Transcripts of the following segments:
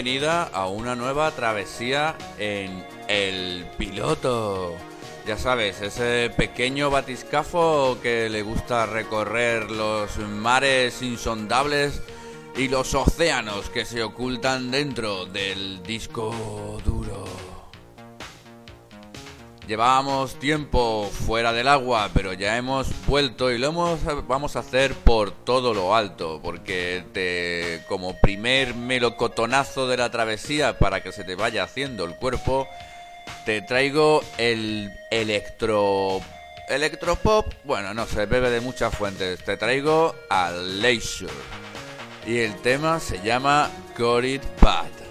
Bienvenida a una nueva travesía en El Piloto. Ya sabes, ese pequeño batiscafo que le gusta recorrer los mares insondables y los océanos que se ocultan dentro del disco duro. Llevábamos tiempo fuera del agua, pero ya hemos vuelto y lo hemos, vamos a hacer por todo lo alto, porque te, como primer melocotonazo de la travesía para que se te vaya haciendo el cuerpo, te traigo el electro electropop, bueno, no se bebe de muchas fuentes. Te traigo a Leisure y el tema se llama Got It Bad.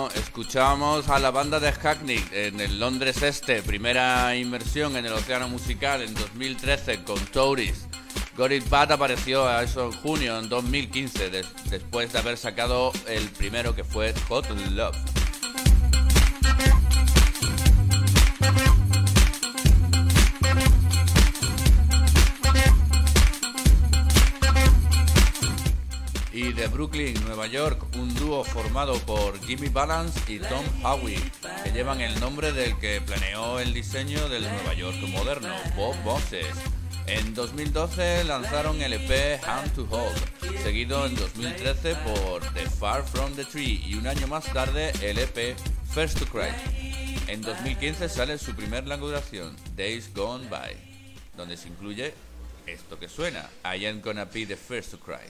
Bueno, escuchábamos a la banda de Hackney en el Londres Este, primera inmersión en el océano musical en 2013 con Tourist. Got It Bad apareció a eso en junio en 2015, des- después de haber sacado el primero que fue Hot Love. De Brooklyn, Nueva York, un dúo formado por Jimmy Balance y Tom Howie, que llevan el nombre del que planeó el diseño del Nueva York moderno, Bob Moses. En 2012 lanzaron el EP Hand to Hold, seguido en 2013 por The Far From the Tree y un año más tarde el EP First to Cry. En 2015 sale su primer larga duración, Days Gone By, donde se incluye esto que suena, I Am Gonna Be the First to Cry.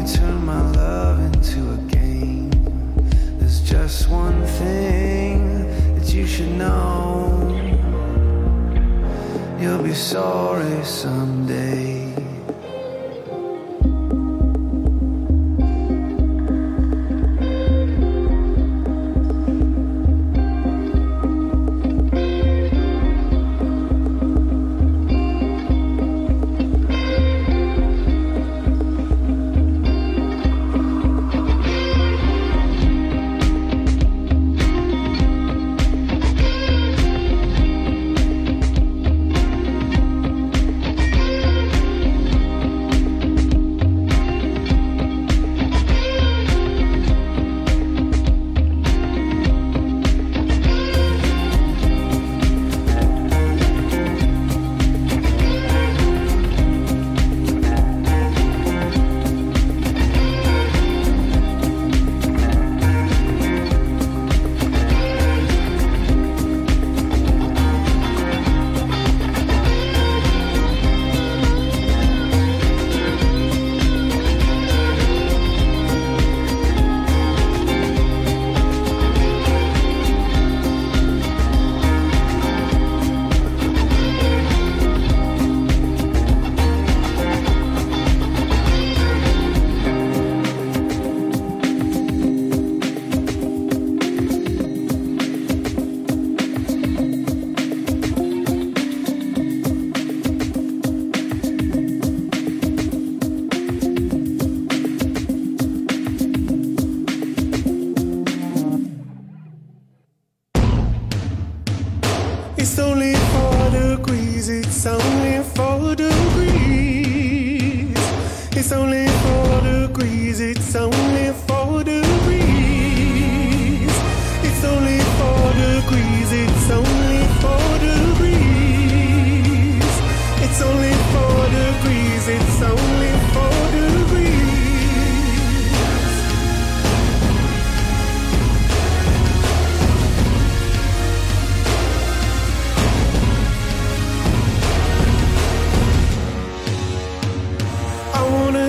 You turn my love into a game, there's just one thing that you should know. You'll be sorry someday.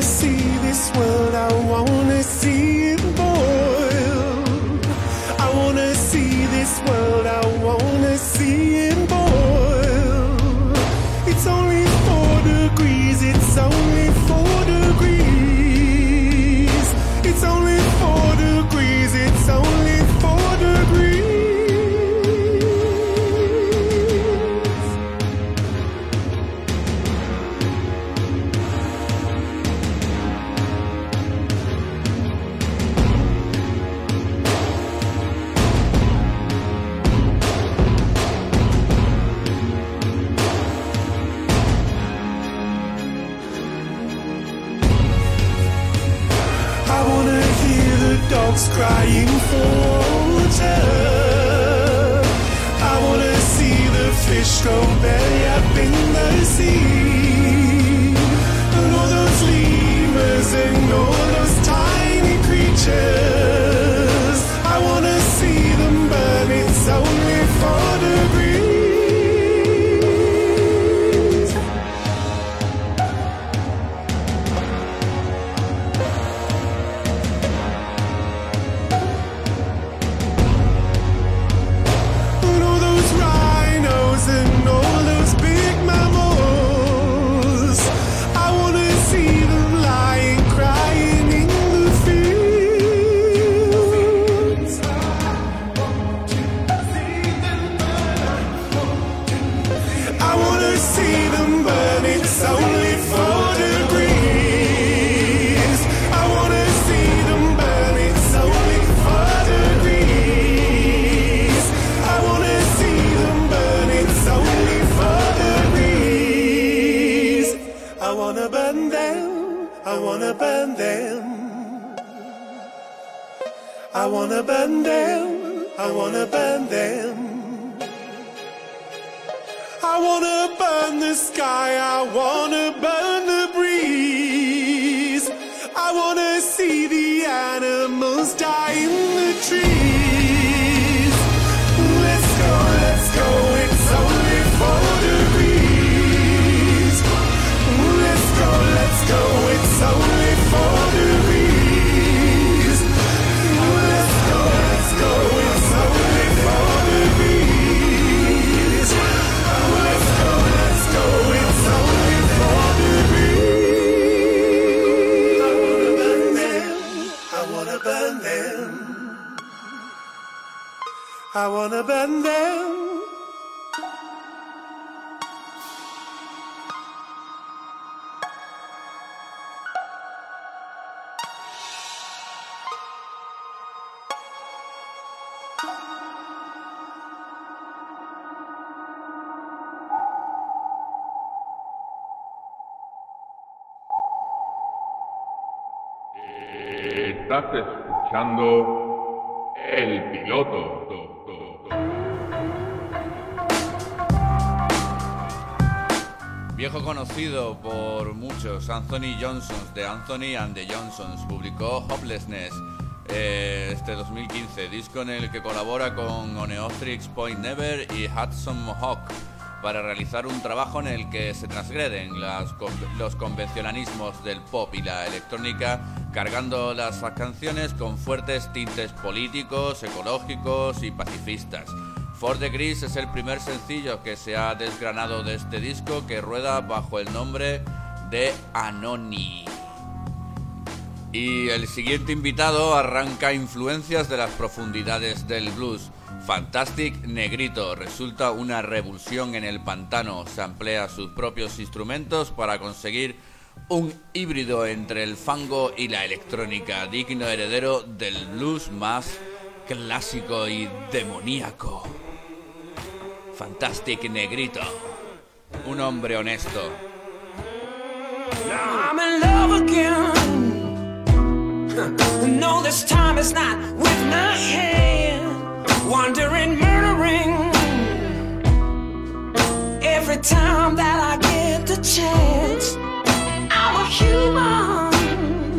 See this world, I wanna see conocido por muchos, Anthony Johnson de Anthony and the Johnsons publicó Hopelessness eh, este 2015, disco en el que colabora con Oneostrix Point Never y Hudson Mohawk para realizar un trabajo en el que se transgreden los convencionalismos del pop y la electrónica, cargando las canciones con fuertes tintes políticos, ecológicos y pacifistas. Four Degrees es el primer sencillo que se ha desgranado de este disco que rueda bajo el nombre de Anoni. Y el siguiente invitado arranca influencias de las profundidades del blues. Fantastic Negrito resulta una revulsión en el pantano. Se emplea sus propios instrumentos para conseguir un híbrido entre el fango y la electrónica, digno heredero del blues más clásico y demoníaco. Fantastic Negrito, un hombre honesto. I'm in love again. No, this time it's not with my hand. Wandering, murdering. Every time that I get the chance, I'm a human.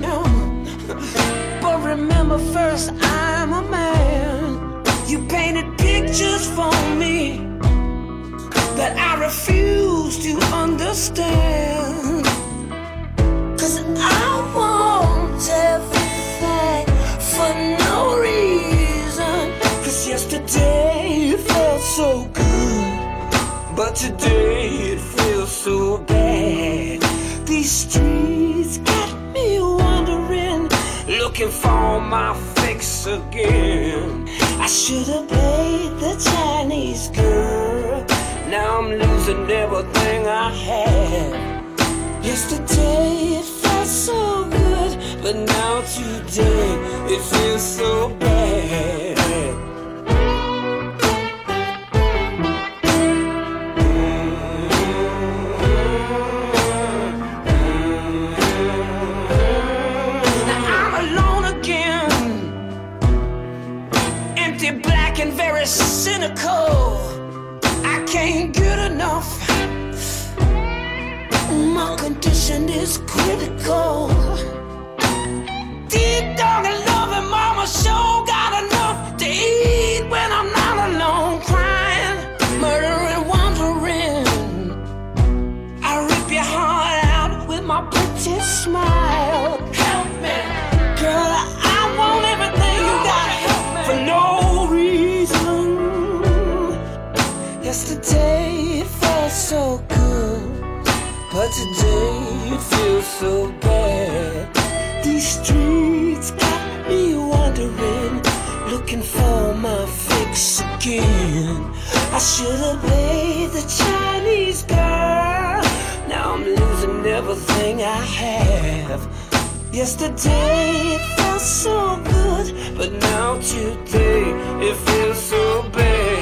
No. But remember first, I'm a man. You painted pictures for me that I refuse to understand. Cause I want everything for no reason. Cause yesterday it felt so good, but today it feels so bad. These streets got me wondering, looking for my fix again. Should have played the Chinese girl. Now I'm losing everything I had. Yesterday it felt so good, but now today it feels so bad. competition is critical. Deep down in love, and mama sure got enough to eat. Well. Today it feels so bad. These streets got me wandering, looking for my fix again. I should have played the Chinese girl. Now I'm losing everything I have. Yesterday it felt so good, but now today it feels so bad.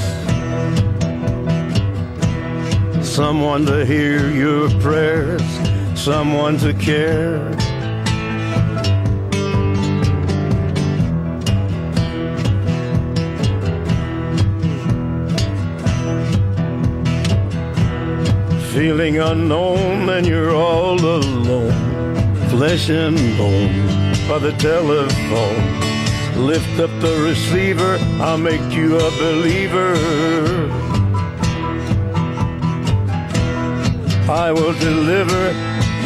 Someone to hear your prayers, someone to care. Feeling unknown and you're all alone, flesh and bone by the telephone. Lift up the receiver, I'll make you a believer. I will deliver,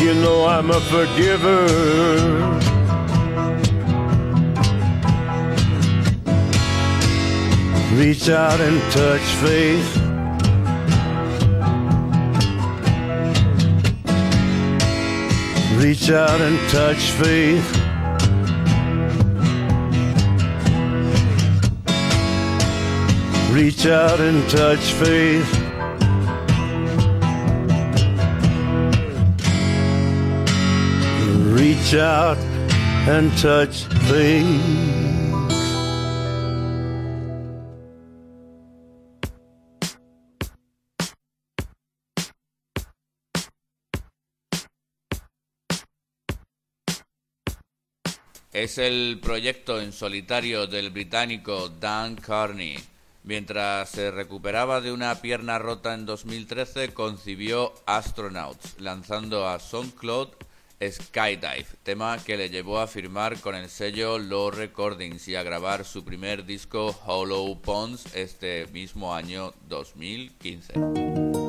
you know I'm a forgiver. Reach out and touch faith. Reach out and touch faith. Reach out and touch faith. Es el proyecto en solitario del británico Dan Carney. Mientras se recuperaba de una pierna rota en 2013, concibió Astronauts, lanzando a SoundCloud Skydive, tema que le llevó a firmar con el sello Low Recordings y a grabar su primer disco Hollow Ponds este mismo año 2015.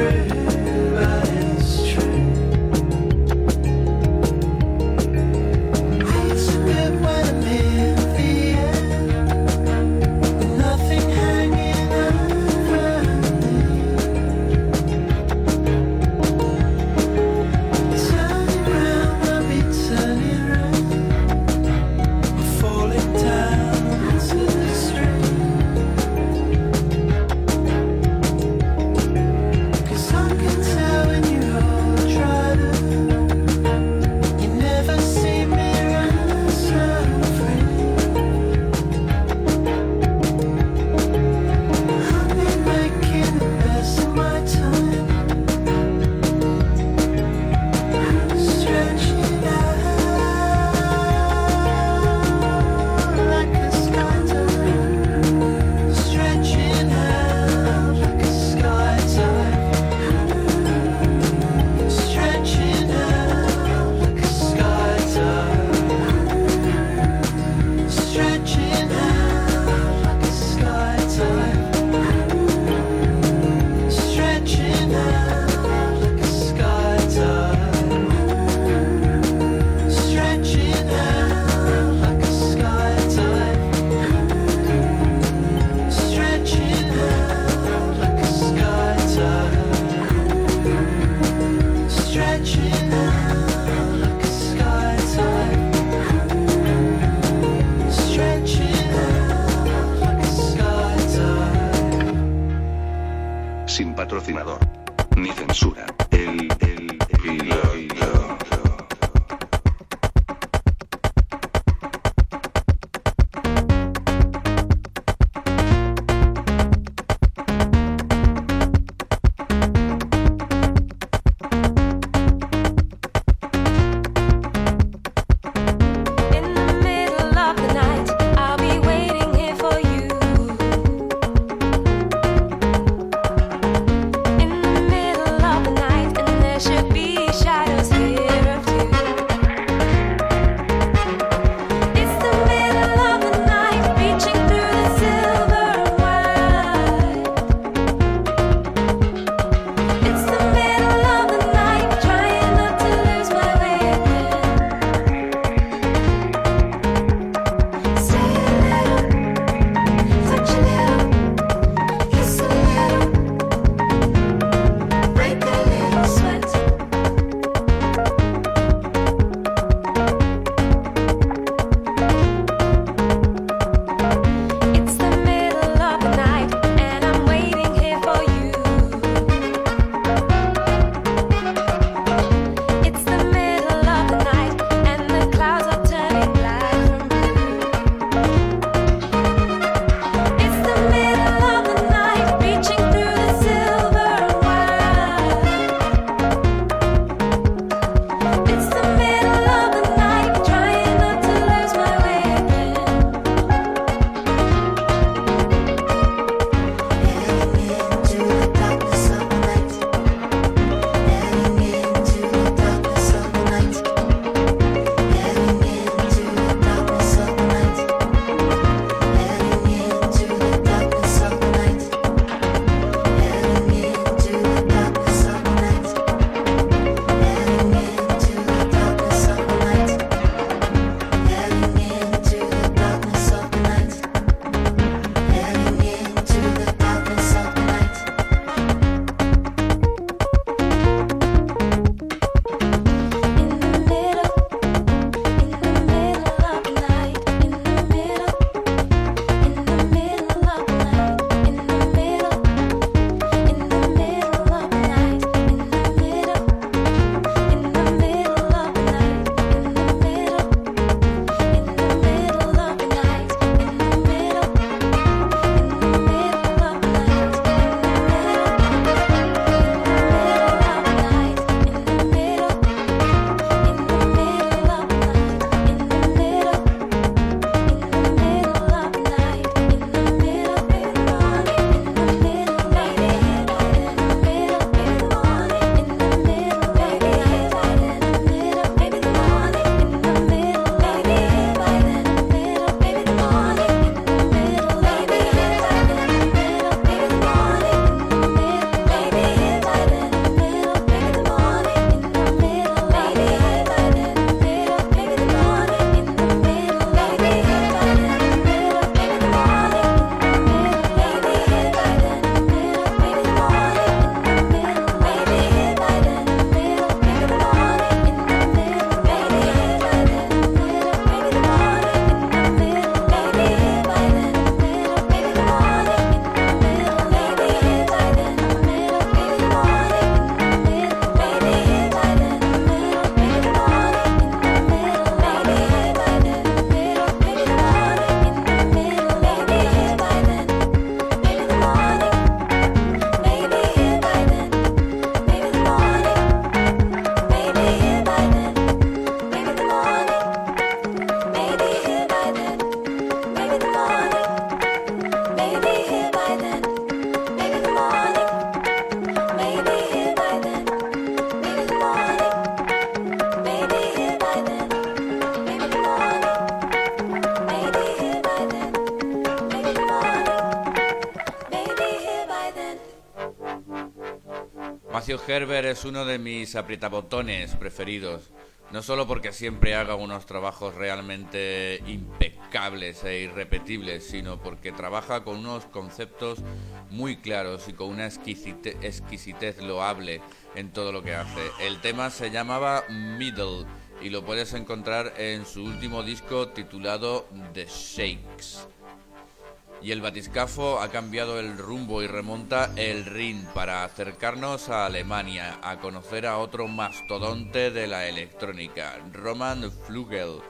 trip. Herbert es uno de mis aprietabotones preferidos. No solo porque siempre haga unos trabajos realmente impecables e irrepetibles, sino porque trabaja con unos conceptos muy claros y con una exquisite- exquisitez loable en todo lo que hace. El tema se llamaba Middle y lo puedes encontrar en su último disco titulado The Shakes. Y el batiscafo ha cambiado el rumbo y remonta el Rin para acercarnos a Alemania, a conocer a otro mastodonte de la electrónica, Roman Flugel,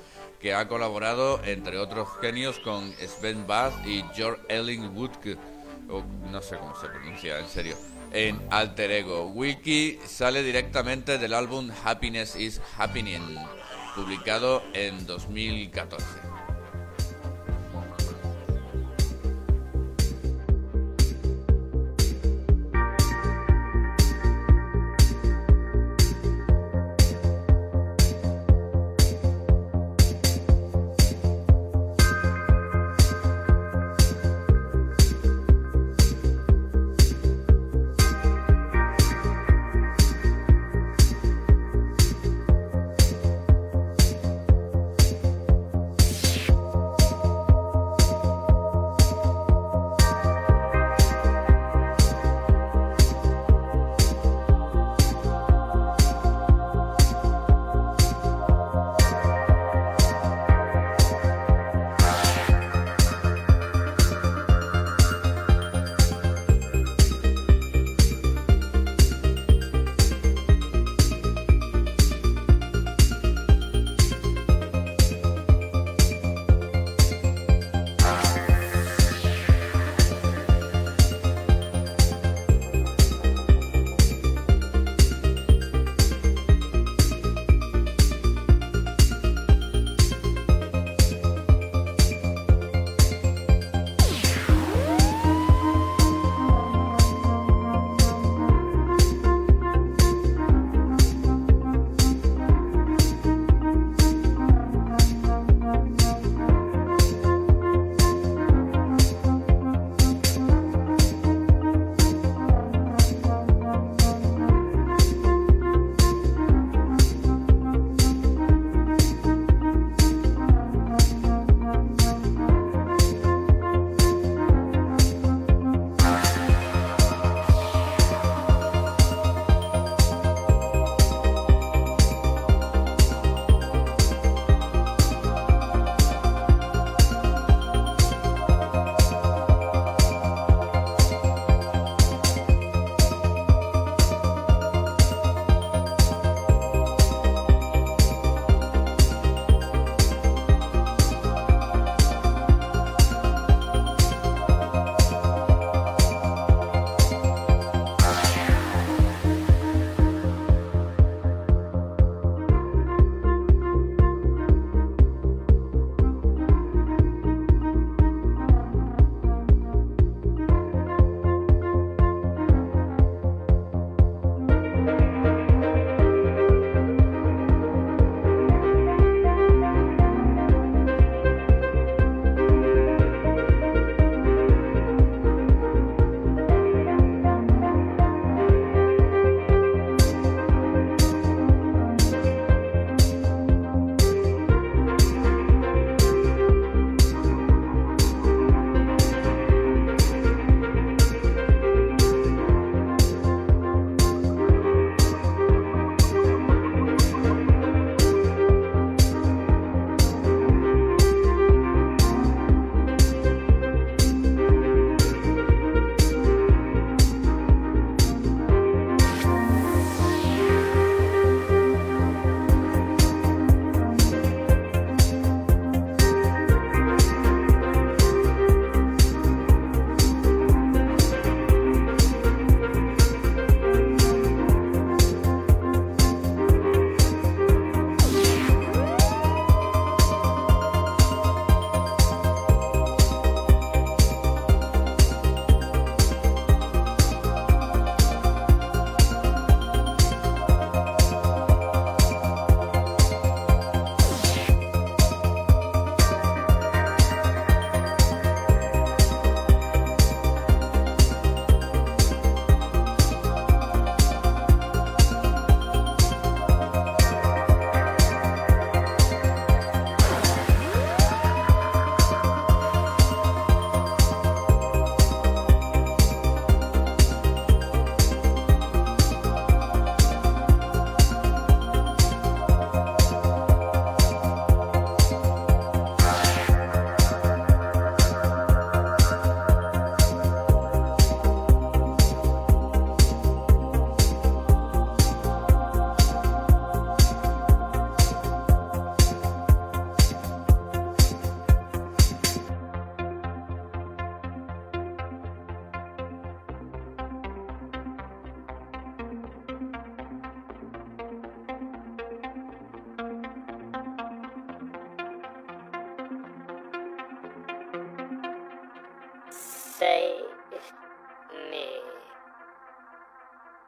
que ha colaborado, entre otros genios, con Sven Bath y George Elling Woodke, no sé cómo se pronuncia, en serio, en Alter Ego. Wiki sale directamente del álbum Happiness is Happening, publicado en 2014.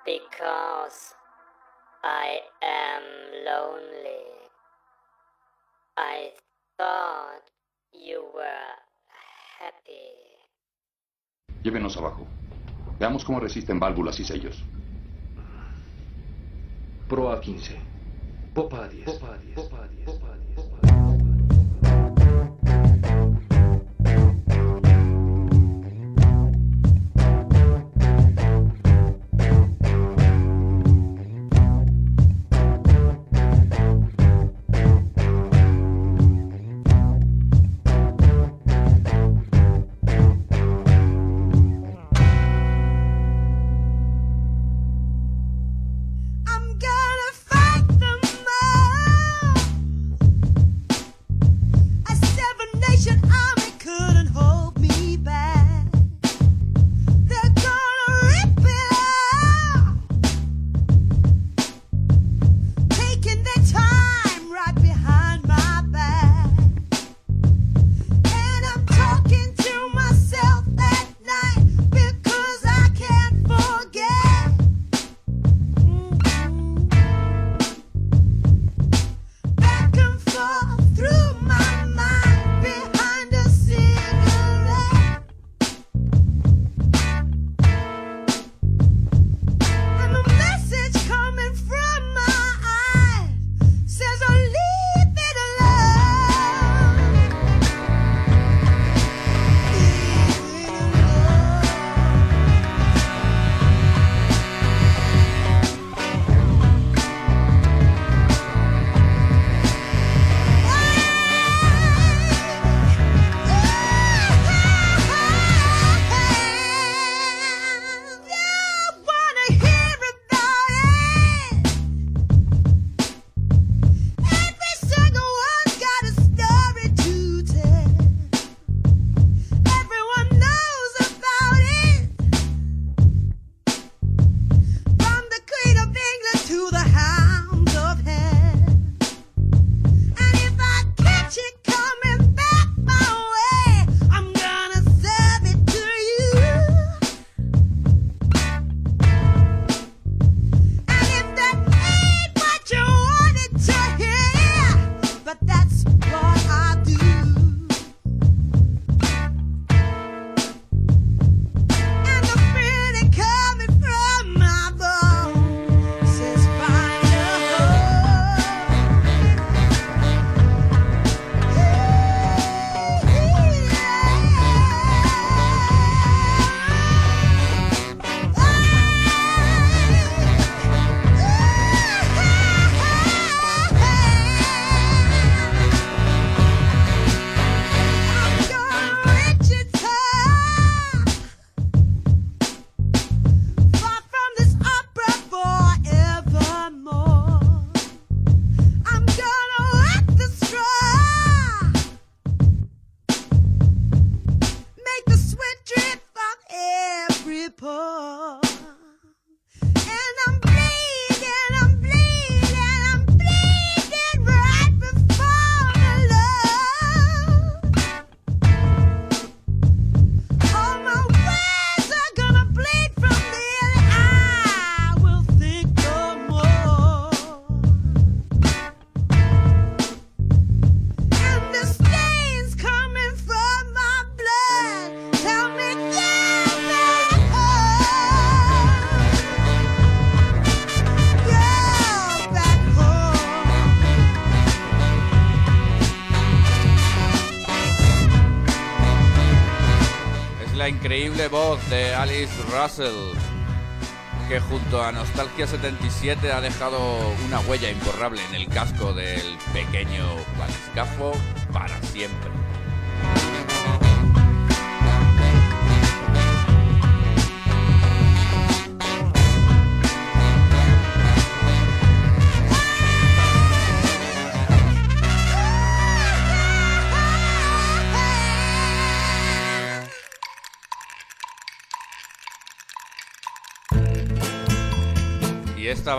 because I am lonely. I thought you were happy. Llévenos abajo. Veamos cómo resisten válvulas y sellos. Proa 15. Popa a Popa Popa voz de Alice Russell, que junto a Nostalgia 77 ha dejado una huella imborrable en el casco del pequeño Valiscafo para siempre.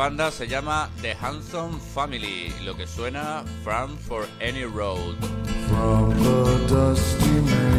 banda se llama The Handsome Family, lo que suena From for Any Road. From the dusty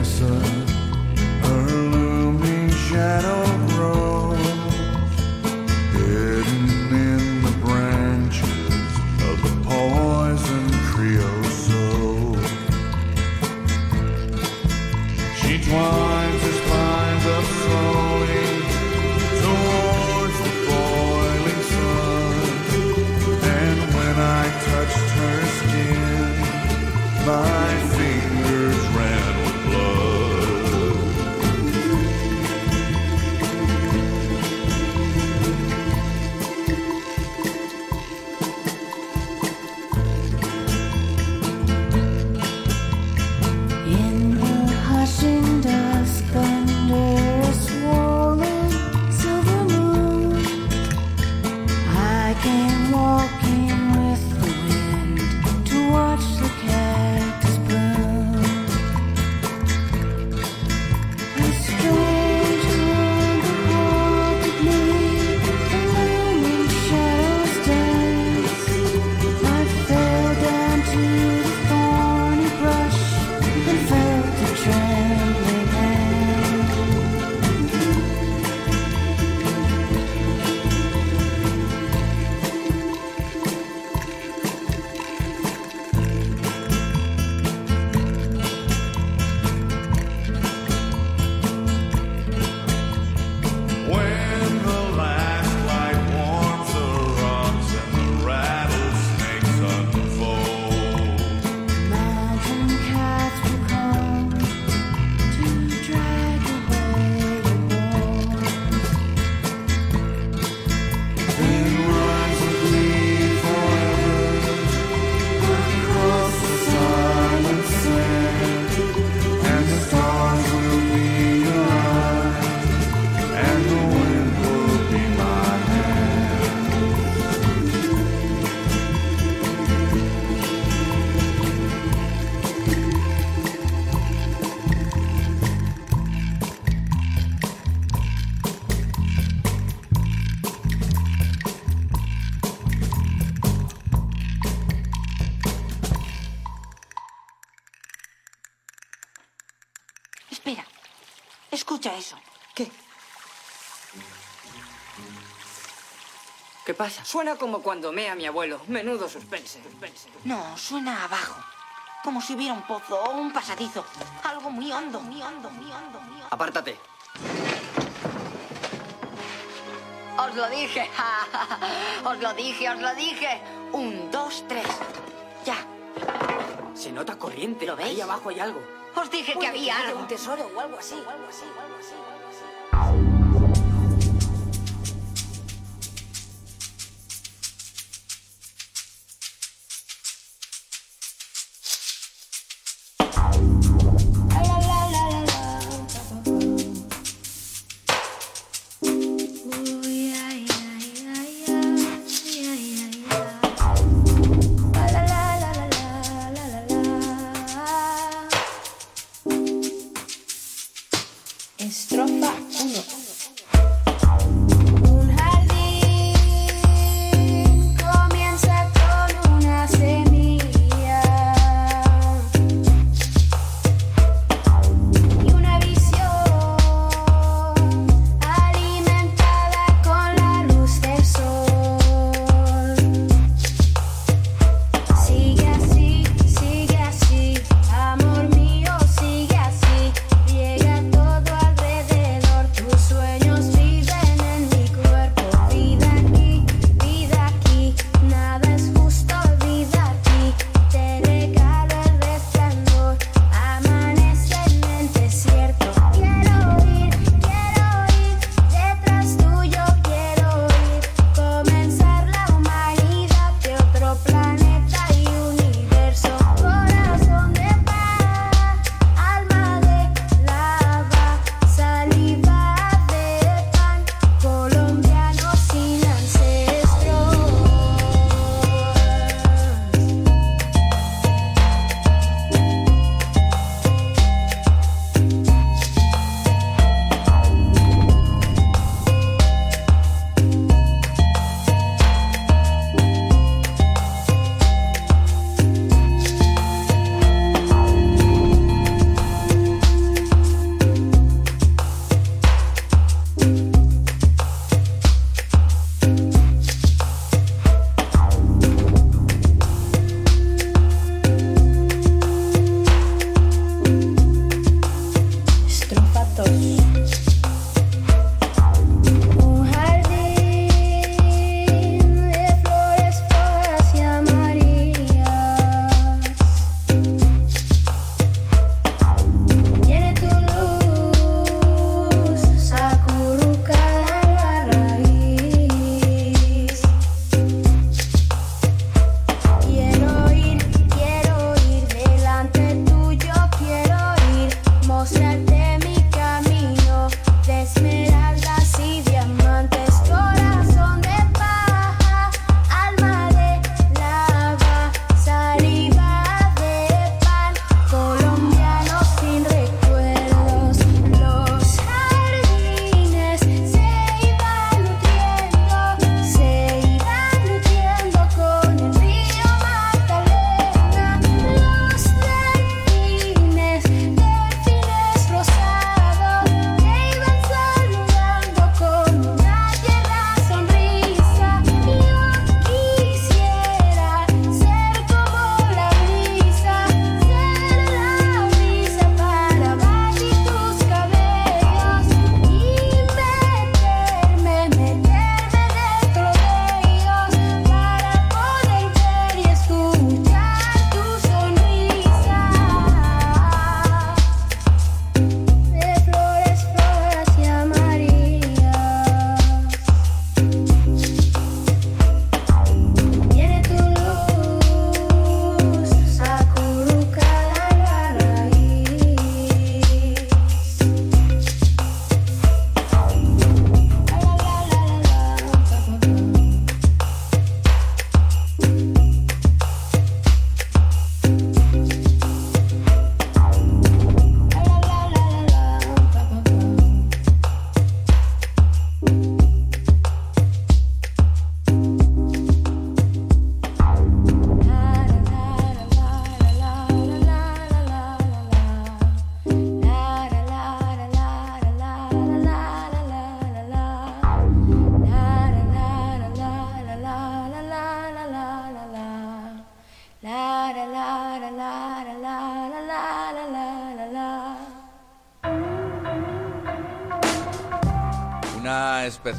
Espera. Escucha eso. ¿Qué? ¿Qué pasa? Suena como cuando mea mi abuelo. Menudo suspense. suspense. No, suena abajo. Como si hubiera un pozo o un pasadizo. Algo muy hondo, muy hondo, muy hondo, muy hondo. Apártate. Os lo dije. os lo dije, os lo dije. Un, dos, tres. Ya. Se nota corriente. ¿Lo veis? Ahí abajo hay algo. Os dije que había algo. Un tesoro o algo así, o algo así, o algo así.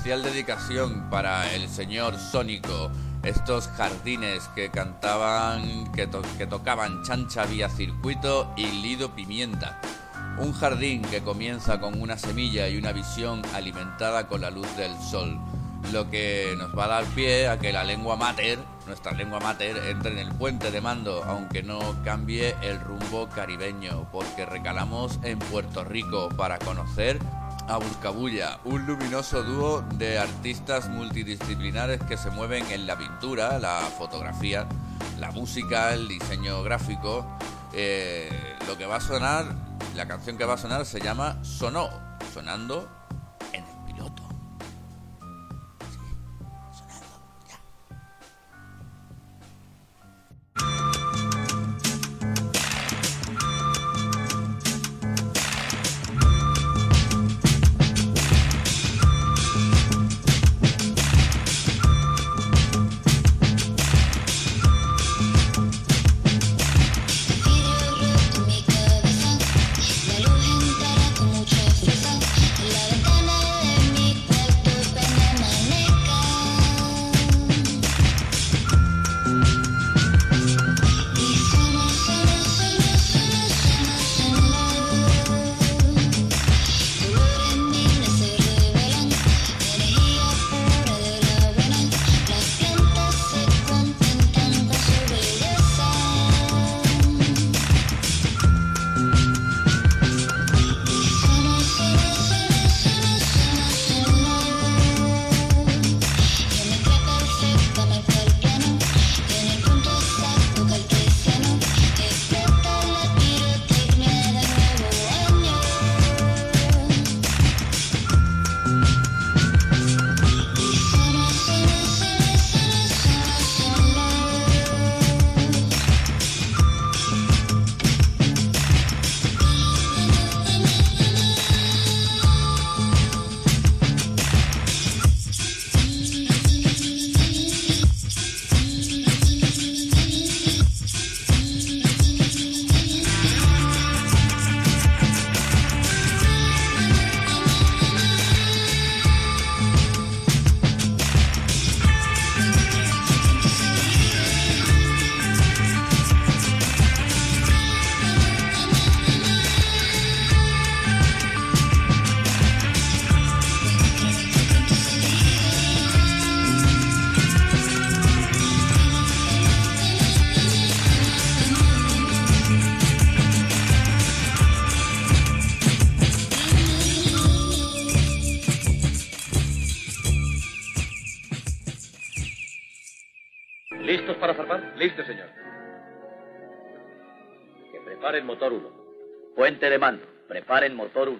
Dedicación para el señor Sónico. Estos jardines que cantaban, que, to- que tocaban Chancha Vía Circuito y Lido Pimienta. Un jardín que comienza con una semilla y una visión alimentada con la luz del sol, lo que nos va a dar pie a que la lengua mater, nuestra lengua mater, entre en el puente de mando, aunque no cambie el rumbo caribeño, porque recalamos en Puerto Rico para conocer a Buscabulla, un luminoso dúo de artistas multidisciplinares que se mueven en la pintura, la fotografía, la música, el diseño gráfico. Eh, lo que va a sonar, la canción que va a sonar se llama Sonó, sonando preparen motor 1. Puente de mando. Preparen motor 1.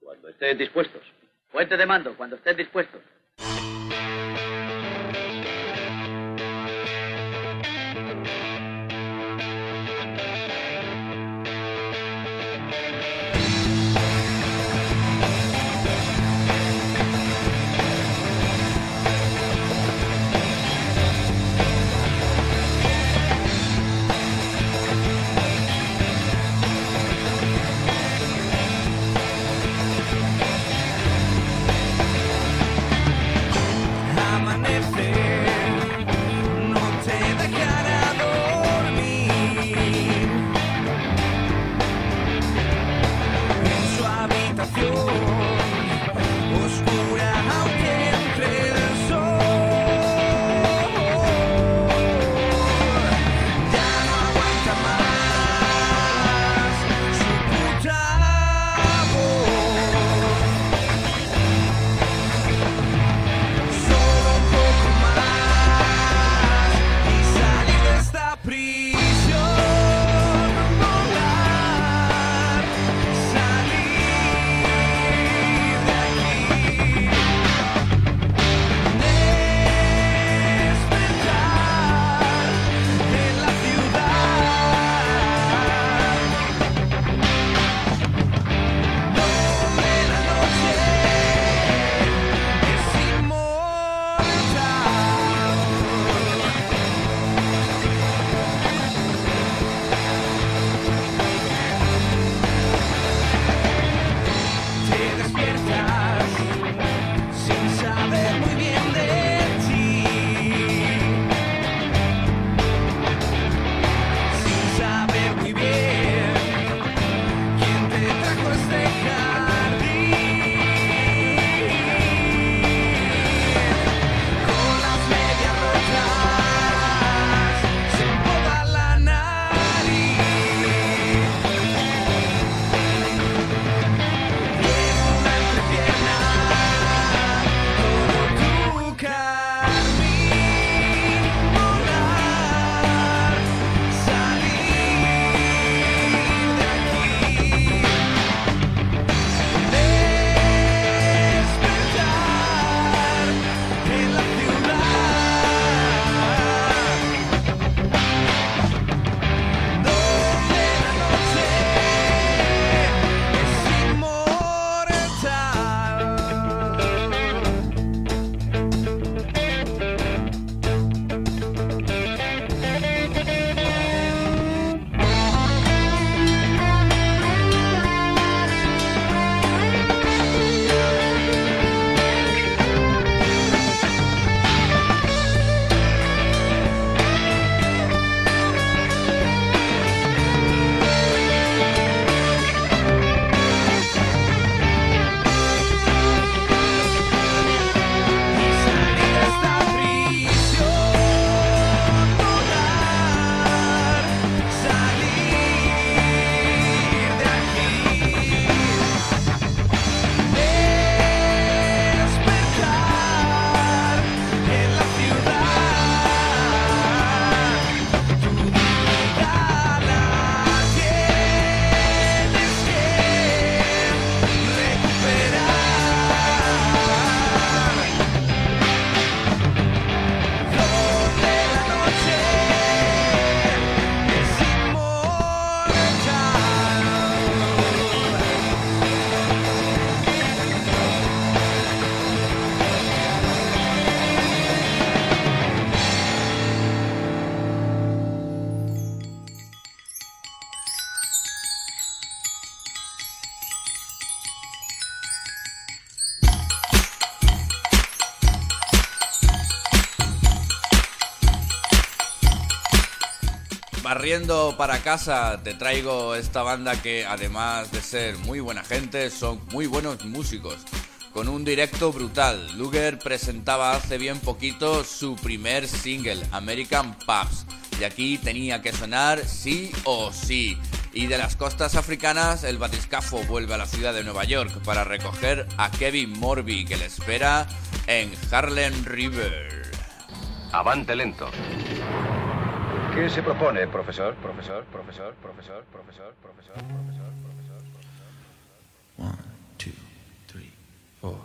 Cuando estén dispuestos. Puente de mando, cuando estén dispuestos. Barriendo para casa te traigo esta banda que además de ser muy buena gente son muy buenos músicos. Con un directo brutal, Luger presentaba hace bien poquito su primer single, American Pubs, y aquí tenía que sonar sí o sí. Y de las costas africanas, el batiscafo vuelve a la ciudad de Nueva York para recoger a Kevin Morby, que le espera en Harlem River. Avante lento. ¿Qué se propone, profesor? Profesor, profesor, profesor, profesor, profesor, profesor, profesor. One, two, three, four.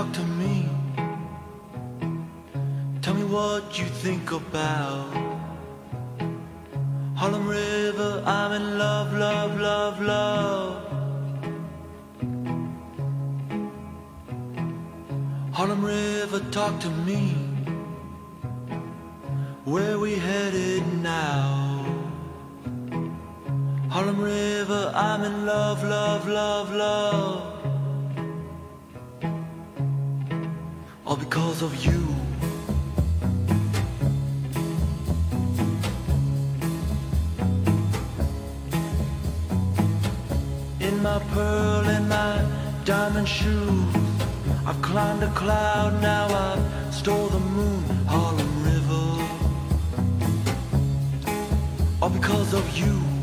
Talk to me. Tell me what you think about Harlem River. I'm in love, love, love, love. Harlem River, talk to me. Where we headed now? Harlem River, I'm in love, love, love, love. All because of you. In my pearl and my diamond shoes, I've climbed a cloud, now I've stole the moon, Harlem River. All because of you.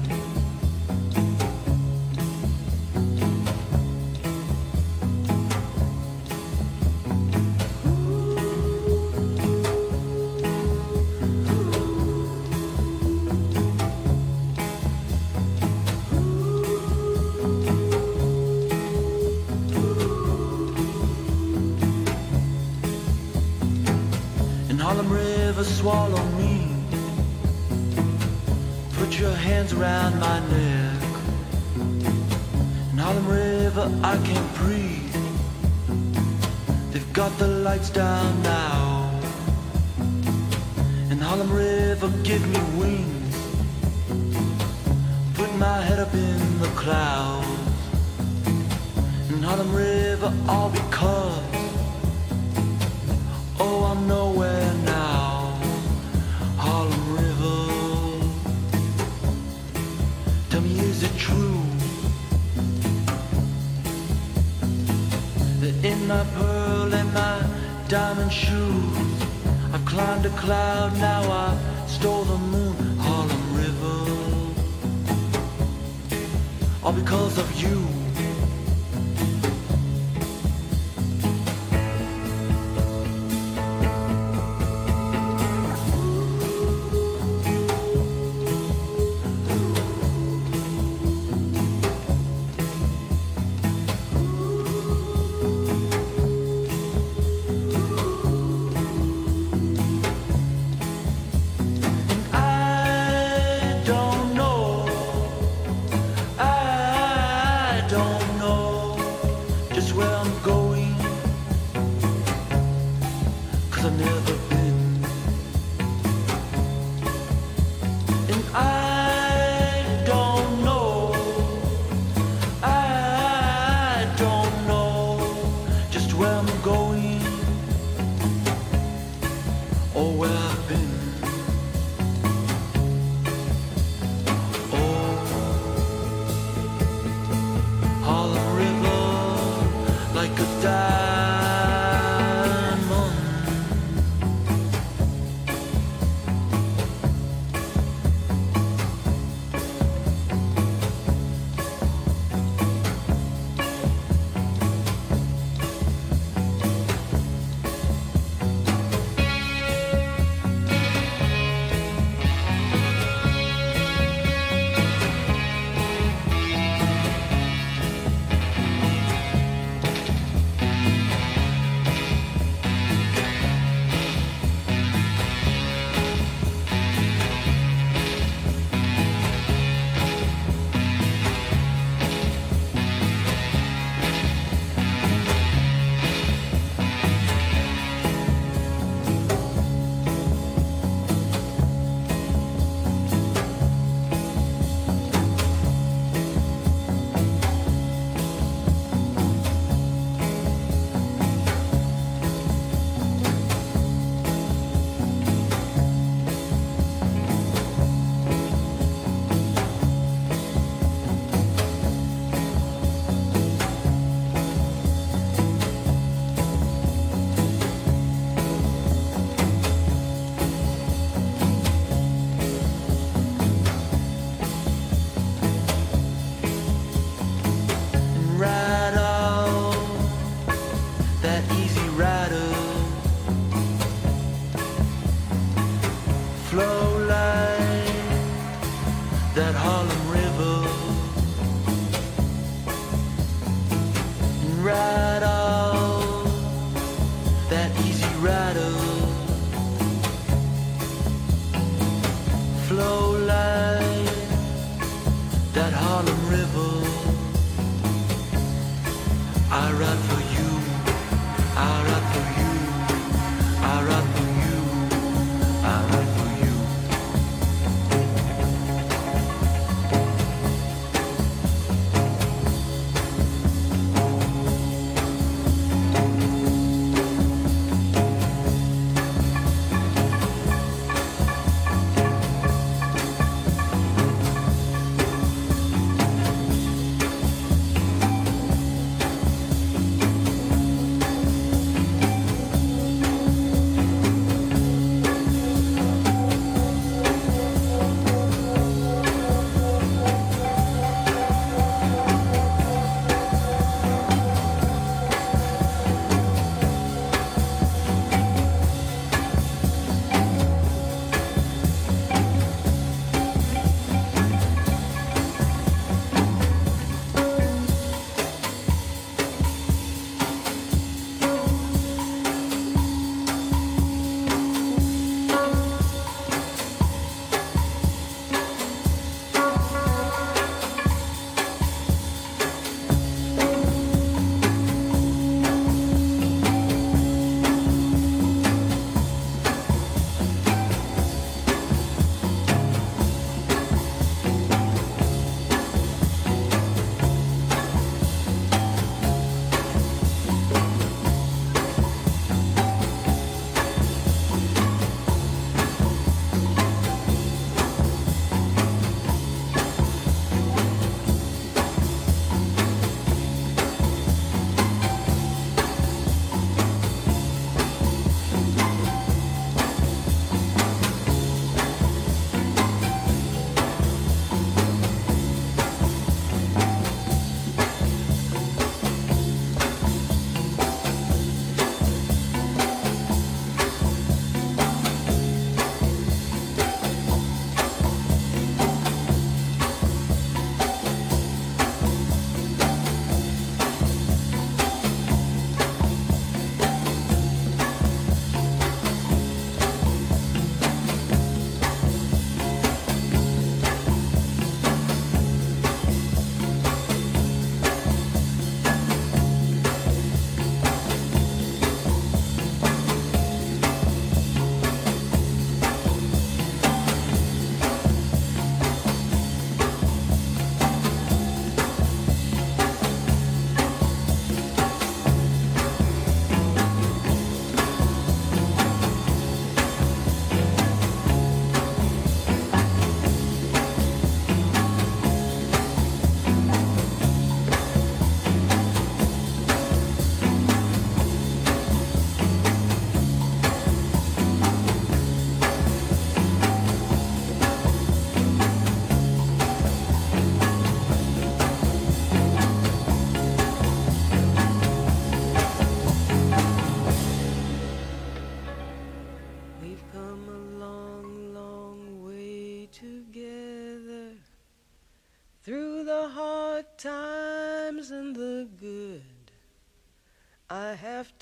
Swallow me. Put your hands around my neck. And Harlem River, I can't breathe. They've got the lights down now. And Harlem River, give me wings. Put my head up in the clouds. And Harlem River, all because. Oh, I'm nowhere diamond shoes, I've climbed a cloud, now I stole the moon, Harlem River. All because of you.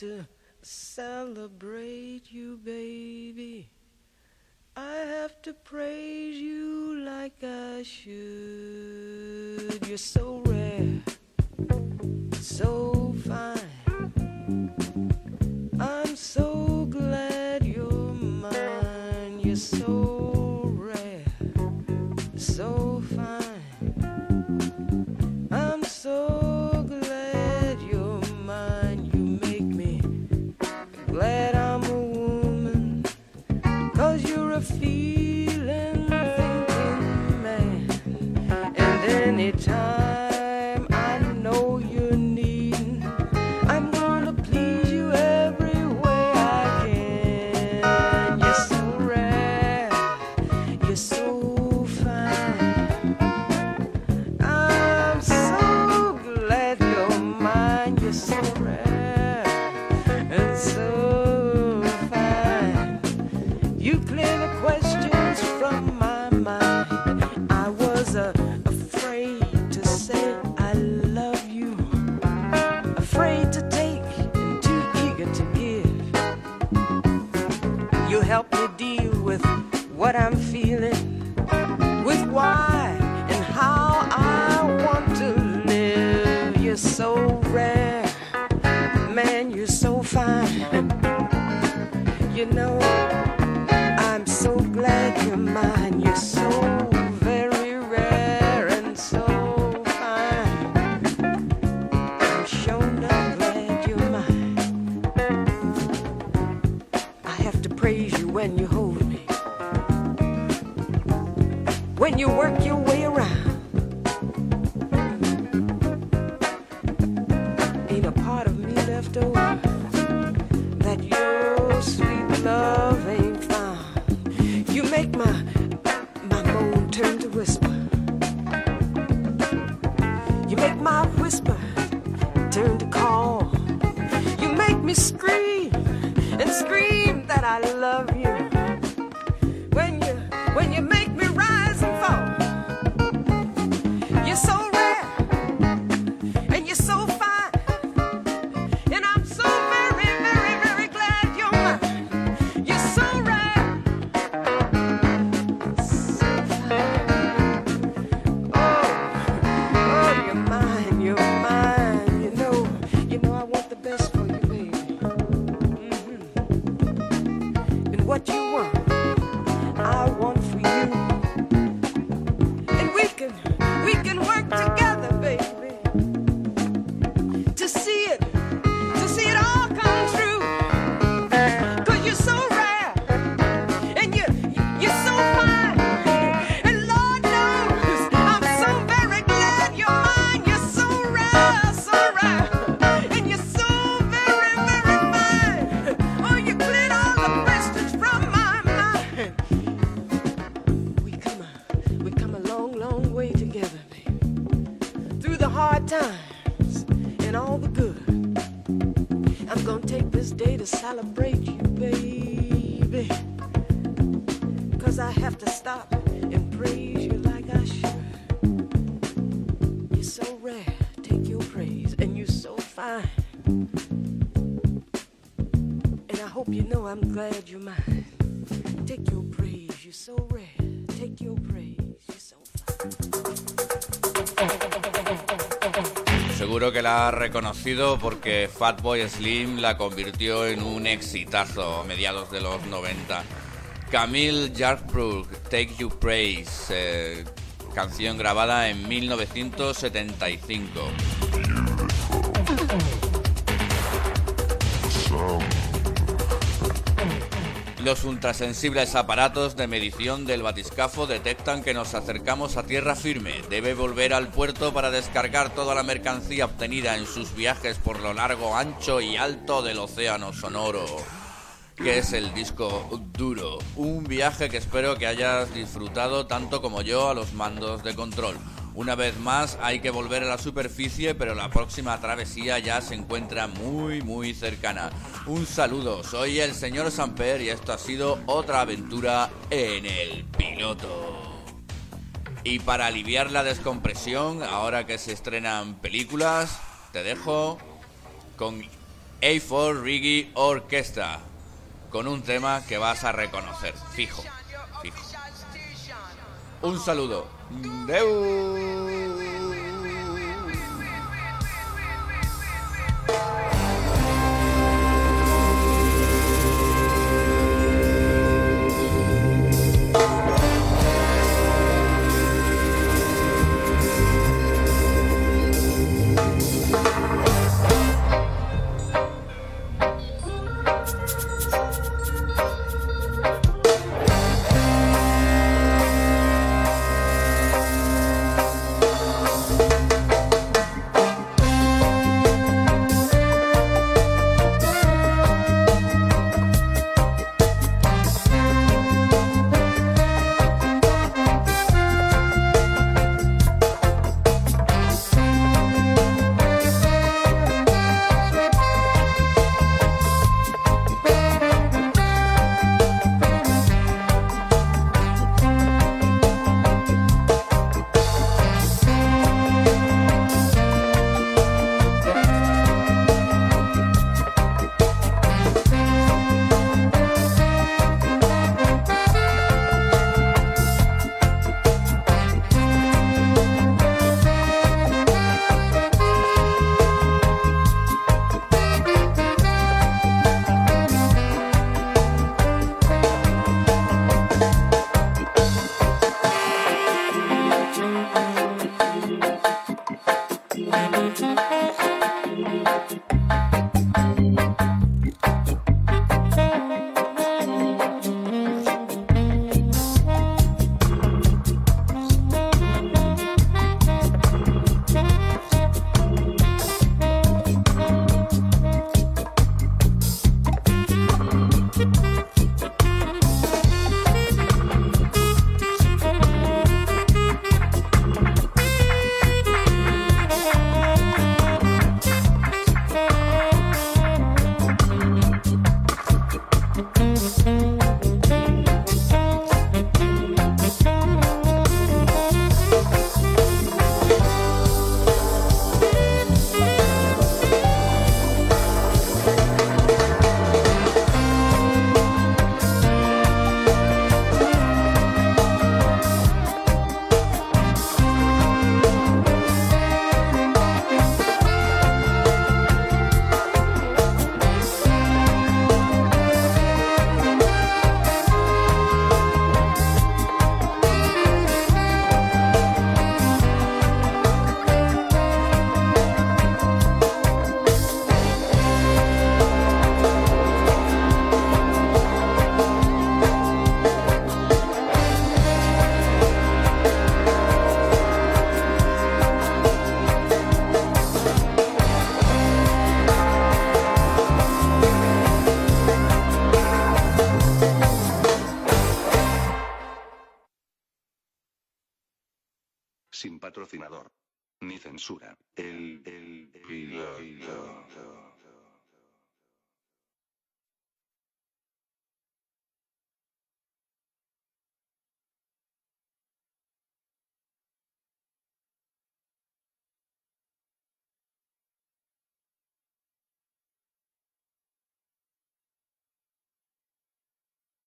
to celebrate you, baby. I have to praise you like I should. You're so rare, so fine. I'm so glad you're mine. You're so so rare, man, you're so fine. You know, Seguro que la has reconocido porque Fatboy Slim la convirtió en un exitazo a mediados de los 90. Camille Jarkbrook, Take You Praise, eh, canción grabada en 1975. Los ultrasensibles aparatos de medición del batiscafo detectan que nos acercamos a tierra firme. Debe volver al puerto para descargar toda la mercancía obtenida en sus viajes por lo largo, ancho y alto del océano sonoro. Que es el disco duro. Un viaje que espero que hayas disfrutado tanto como yo a los mandos de control. Una vez más hay que volver a la superficie, pero la próxima travesía ya se encuentra muy muy cercana. Un saludo, soy el señor Samper y esto ha sido otra aventura en el piloto. Y para aliviar la descompresión, ahora que se estrenan películas, te dejo con A4 Reggae Orchestra, con un tema que vas a reconocer, fijo, fijo. Un saludo. No.